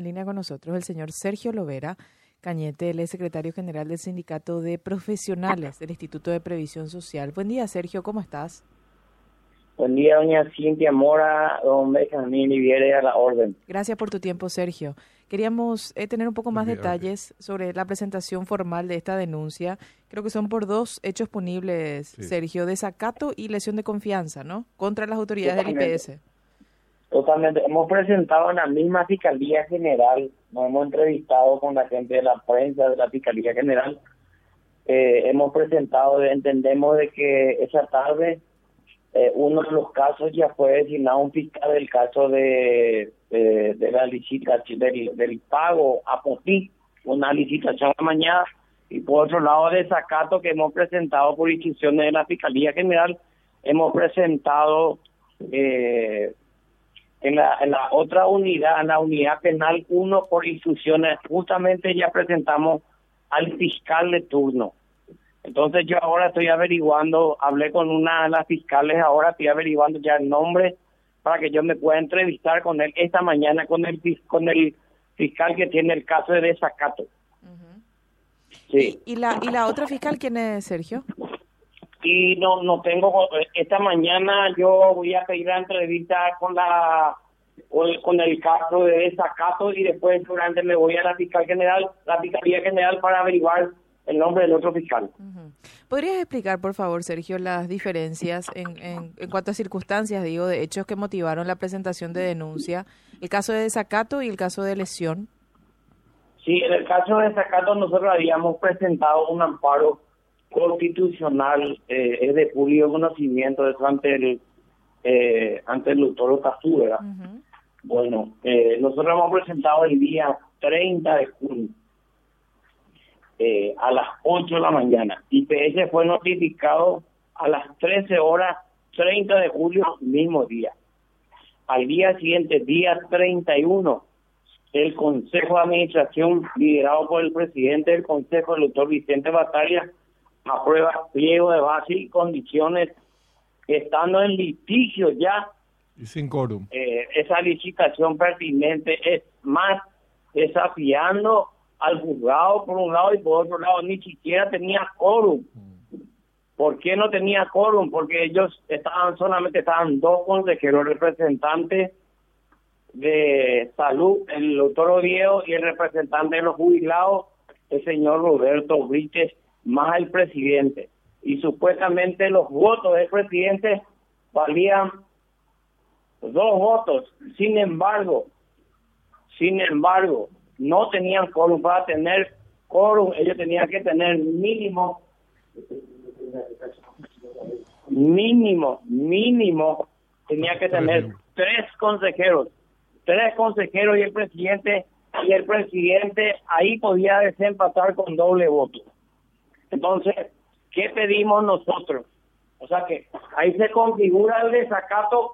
En línea con nosotros el señor Sergio Lovera Cañete, él es secretario general del Sindicato de Profesionales del Instituto de Previsión Social. Buen día, Sergio, ¿cómo estás? Buen día, doña Cintia Mora, don Benjamín Viere a la orden. Gracias por tu tiempo, Sergio. Queríamos eh, tener un poco más detalles sobre la presentación formal de esta denuncia. Creo que son por dos hechos punibles, Sergio, desacato y lesión de confianza, ¿no? Contra las autoridades del IPS. Totalmente. Hemos presentado en la misma Fiscalía General, nos hemos entrevistado con la gente de la prensa de la Fiscalía General. Eh, hemos presentado, entendemos de que esa tarde eh, uno de los casos ya fue designado un fiscal del caso de, de, la licitación, del, del pago a POTI, una licitación mañana, y por otro lado, desacato que hemos presentado por instrucciones de la Fiscalía General, hemos presentado eh, en la, en la otra unidad, en la unidad penal 1 por instrucciones, justamente ya presentamos al fiscal de turno. Entonces yo ahora estoy averiguando, hablé con una de las fiscales, ahora estoy averiguando ya el nombre para que yo me pueda entrevistar con él esta mañana con el con el fiscal que tiene el caso de desacato. Sí. ¿Y, la, ¿Y la otra fiscal quién es, Sergio? Y no no tengo esta mañana yo voy a pedir la entrevista con la con el caso de desacato y después durante me voy a la fiscal general la fiscalía general para averiguar el nombre del otro fiscal. ¿Podrías explicar, por favor, Sergio, las diferencias en, en, en cuanto a circunstancias, digo, de hechos que motivaron la presentación de denuncia, el caso de desacato y el caso de lesión? Sí, en el caso de desacato nosotros habíamos presentado un amparo constitucional eh, es de público conocimiento eso ante el eh, ante el doctor Otazú, Bueno, eh, nosotros hemos presentado el día 30 de junio eh, a las 8 de la mañana. IPS fue notificado a las 13 horas 30 de julio, mismo día. Al día siguiente, día 31, el Consejo de Administración, liderado por el presidente del Consejo, el doctor Vicente Batalla, aprueba pliego de base y condiciones estando en litigio ya. Y sin quórum. Eh, esa licitación pertinente es más desafiando al juzgado por un lado y por otro lado ni siquiera tenía quórum. ¿Por qué no tenía quórum? Porque ellos estaban solamente estaban dos consejeros representantes de salud, el doctor Oviedo y el representante de los jubilados, el señor Roberto Brites más el presidente. Y supuestamente los votos del presidente valían dos votos. Sin embargo, sin embargo, no tenían quórum para tener quórum. Ellos tenían que tener mínimo, mínimo, mínimo, tenía que tener tres consejeros. Tres consejeros y el presidente, y el presidente ahí podía desempatar con doble voto. Entonces, ¿qué pedimos nosotros? O sea que ahí se configura el desacato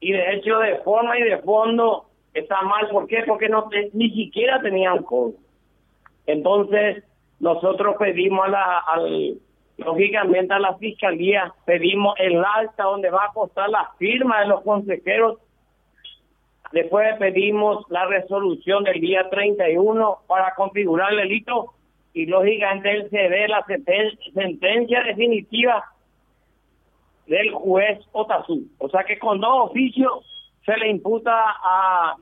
y de hecho de forma y de fondo está mal. ¿Por qué? Porque no ni siquiera tenían código. Entonces, nosotros pedimos a la, al, lógicamente a la fiscalía, pedimos el alta donde va a costar la firma de los consejeros. Después pedimos la resolución del día 31 para configurar el delito y lógicamente él se ve la sentencia definitiva del juez Otazú. O sea que con dos oficios se le imputa a,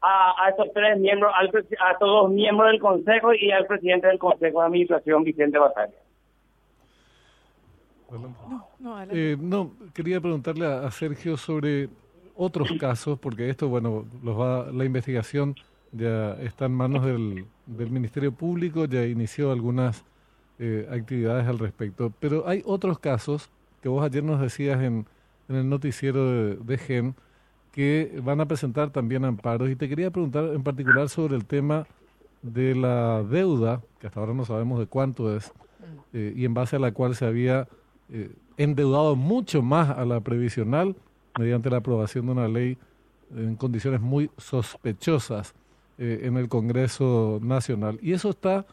a, estos tres miembros, a estos dos miembros del Consejo y al presidente del Consejo de Administración, Vicente Batalla. No, eh, no, quería preguntarle a, Sergio sobre otros casos, porque esto, bueno, los va, la investigación ya está en manos del, del Ministerio Público, ya inició algunas eh, actividades al respecto, pero hay otros casos que vos ayer nos decías en, en el noticiero de, GEM que van a presentar también amparos y te quería preguntar en particular sobre el tema de la deuda, que hasta ahora no sabemos de cuánto es, eh, y en base a la cual se había eh, endeudado mucho más a la previsional mediante la aprobación de una ley en condiciones muy sospechosas. Eh, en el Congreso Nacional. Y eso está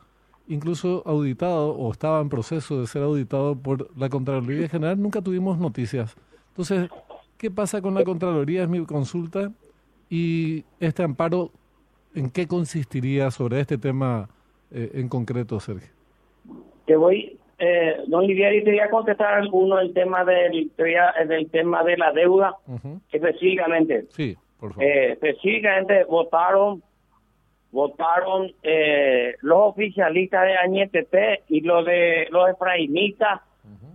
incluso auditado o estaba en proceso de ser auditado por la Contraloría General. Nunca tuvimos noticias. Entonces, ¿qué pasa con la Contraloría? Es mi consulta. Y este amparo, ¿En qué consistiría sobre este tema eh, en concreto, Sergio? Te voy, eh, don Livieri, te voy a contestar alguno del tema del, del tema de la deuda, específicamente. Sí, por favor. específicamente votaron votaron eh, los oficialistas de Añetete y los de los efraimistas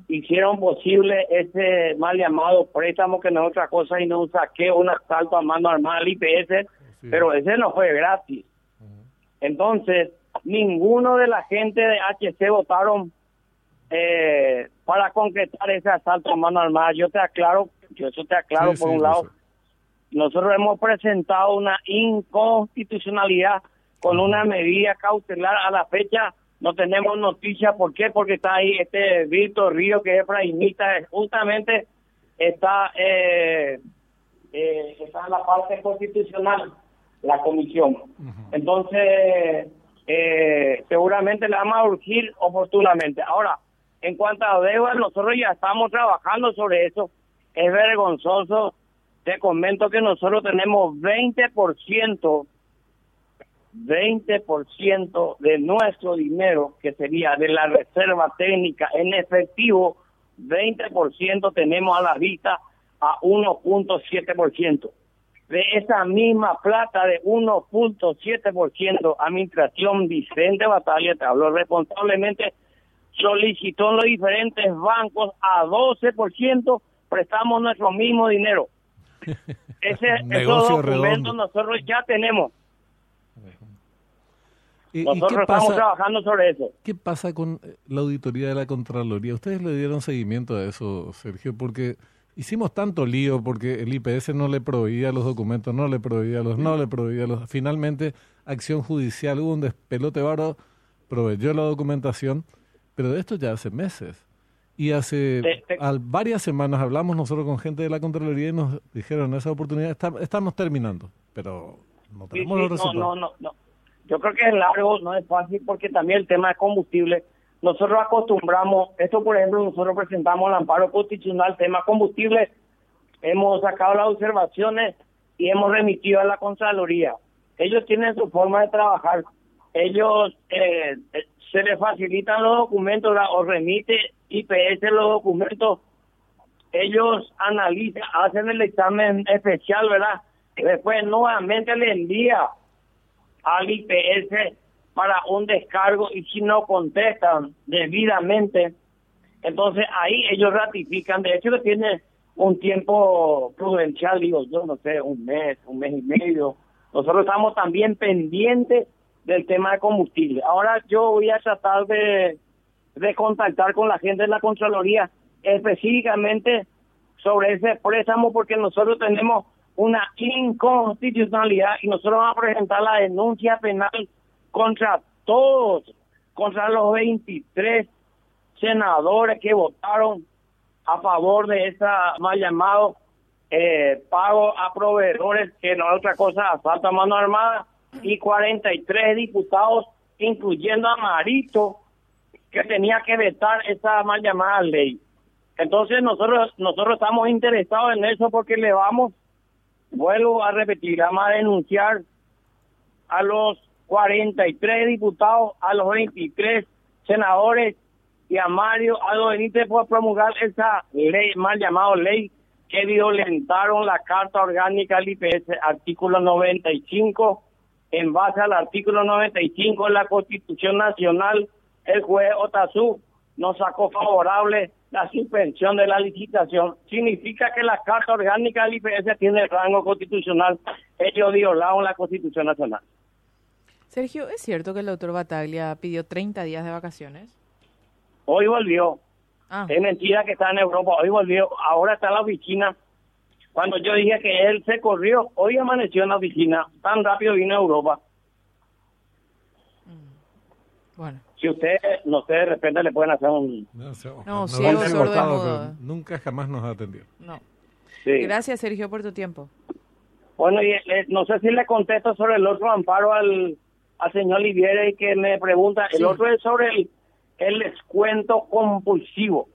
hicieron posible ese mal llamado préstamo que no es otra cosa y no un saqueo, un asalto a mano armada al IPS, pero ese no fue gratis. Entonces, ninguno de la gente de HC votaron eh, para concretar ese asalto a mano armada. Yo te aclaro, yo eso te aclaro por un lado. Nosotros hemos presentado una inconstitucionalidad con una medida cautelar a la fecha. No tenemos noticia, ¿por qué? Porque está ahí este Víctor Río, que es efraimita, justamente está, eh, eh, está en la parte constitucional, la comisión. Entonces, eh, seguramente le vamos a urgir oportunamente. Ahora, en cuanto a deuda, nosotros ya estamos trabajando sobre eso. Es vergonzoso te comento que nosotros tenemos 20%, 20% de nuestro dinero, que sería de la reserva técnica en efectivo, 20% tenemos a la vista a 1.7%. De esa misma plata de 1.7%, Administración Vicente Batalla, te hablo responsablemente, solicitó en los diferentes bancos a 12%, prestamos nuestro mismo dinero. Ese, esos documentos nosotros ya tenemos. nosotros estamos trabajando sobre eso. ¿Qué pasa con eh, la auditoría de la Contraloría? Ustedes le dieron seguimiento a eso, Sergio, porque hicimos tanto lío porque el IPS no le proveía los documentos, no le proveía los, no le proveía los. Finalmente, acción judicial, hubo un despelote baro, proveyó la documentación, pero de esto ya hace meses. Y hace varias semanas hablamos nosotros con gente de la Contraloría y nos dijeron esa oportunidad estamos terminando, pero no tenemos los resultados. No, no, no, Yo creo que es largo, no es fácil porque también el tema de combustible. Nosotros acostumbramos, esto por ejemplo, nosotros presentamos el amparo constitucional, tema combustible, hemos sacado las observaciones y hemos remitido a la Contraloría. Ellos tienen su forma de trabajar. Ellos eh, se les facilitan los documentos o remite IPS los documentos, ellos analizan, hacen el examen especial, ¿verdad? Después nuevamente le envía al IPS para un descargo y si no contestan debidamente, entonces ahí ellos ratifican, de hecho tiene un tiempo prudencial, digo yo, no sé, un mes, un mes y medio. Nosotros estamos también pendientes del tema de combustible. Ahora yo voy a tratar de de contactar con la gente de la Contraloría específicamente sobre ese préstamo porque nosotros tenemos una inconstitucionalidad y nosotros vamos a presentar la denuncia penal contra todos, contra los 23 senadores que votaron a favor de esa mal llamado eh, pago a proveedores, que no es otra cosa, asalto a mano armada, y 43 diputados, incluyendo a Marito, que tenía que vetar esa mal llamada ley. Entonces nosotros nosotros estamos interesados en eso porque le vamos, vuelvo a repetir, vamos a denunciar a los 43 diputados, a los 23 senadores y a Mario Aldo Benítez por promulgar esa ley, mal llamada ley, que violentaron la Carta Orgánica del IPS, artículo 95, en base al artículo 95 de la Constitución Nacional el juez Otazú nos sacó favorable la suspensión de la licitación. Significa que la Carta Orgánica del IPS tiene rango constitucional. Ellos violaron la Constitución Nacional. Sergio, ¿es cierto que el doctor Bataglia pidió 30 días de vacaciones? Hoy volvió. Ah. Es mentira que está en Europa. Hoy volvió. Ahora está en la oficina. Cuando yo dije que él se corrió, hoy amaneció en la oficina. Tan rápido vino a Europa. Bueno si usted, no sé, de repente le pueden hacer un... No, no sordo, Nunca jamás nos ha atendido. No. Gracias, Sergio, por tu tiempo. Bueno, y eh, no sé si le contesto sobre el otro amparo al, al señor Liviere que me pregunta. El otro es sobre el, el descuento compulsivo.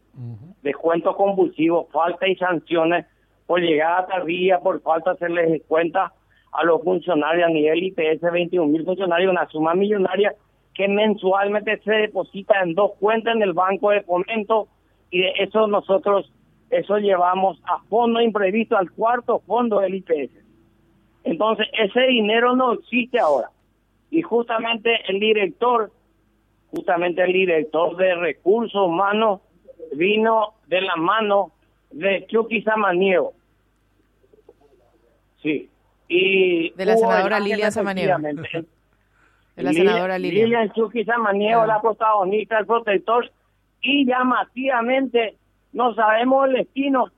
Descuento compulsivo, falta y sanciones por llegada tardía, por falta hacerles cuenta a los funcionarios a nivel IPS, 21 mil funcionarios, una suma millonaria que mensualmente se deposita en dos cuentas en el Banco de Fomento y de eso nosotros, eso llevamos a fondo imprevisto, al cuarto fondo del IPS. Entonces, ese dinero no existe ahora. Y justamente el director, justamente el director de recursos humanos vino de la mano de Chucky Samaniego. Sí. Y de la senadora Lilia Samaniego. De la senadora Lilia. Lilia Chucky Samaniego, la protagonista, el protector, y llamativamente no sabemos el destino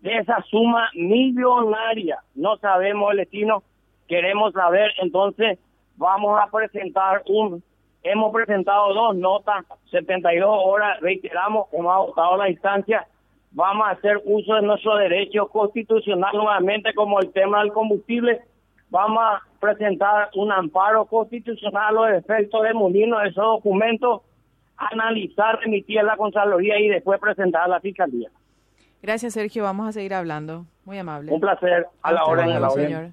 de esa suma millonaria. No sabemos el destino, queremos saber, entonces vamos a presentar un, hemos presentado dos notas, 72 horas, reiteramos, hemos agotado la instancia, vamos a hacer uso de nuestro derecho constitucional nuevamente como el tema del combustible, vamos a presentar un amparo constitucional a los efectos de Molino de esos documentos, analizar, remitir a la Contraloría y después presentar a la Fiscalía. Gracias, Sergio. Vamos a seguir hablando. Muy amable. Un placer. A la hora en la señor.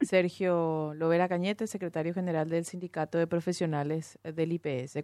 Sergio Lovera Cañete, secretario general del Sindicato de Profesionales del IPS.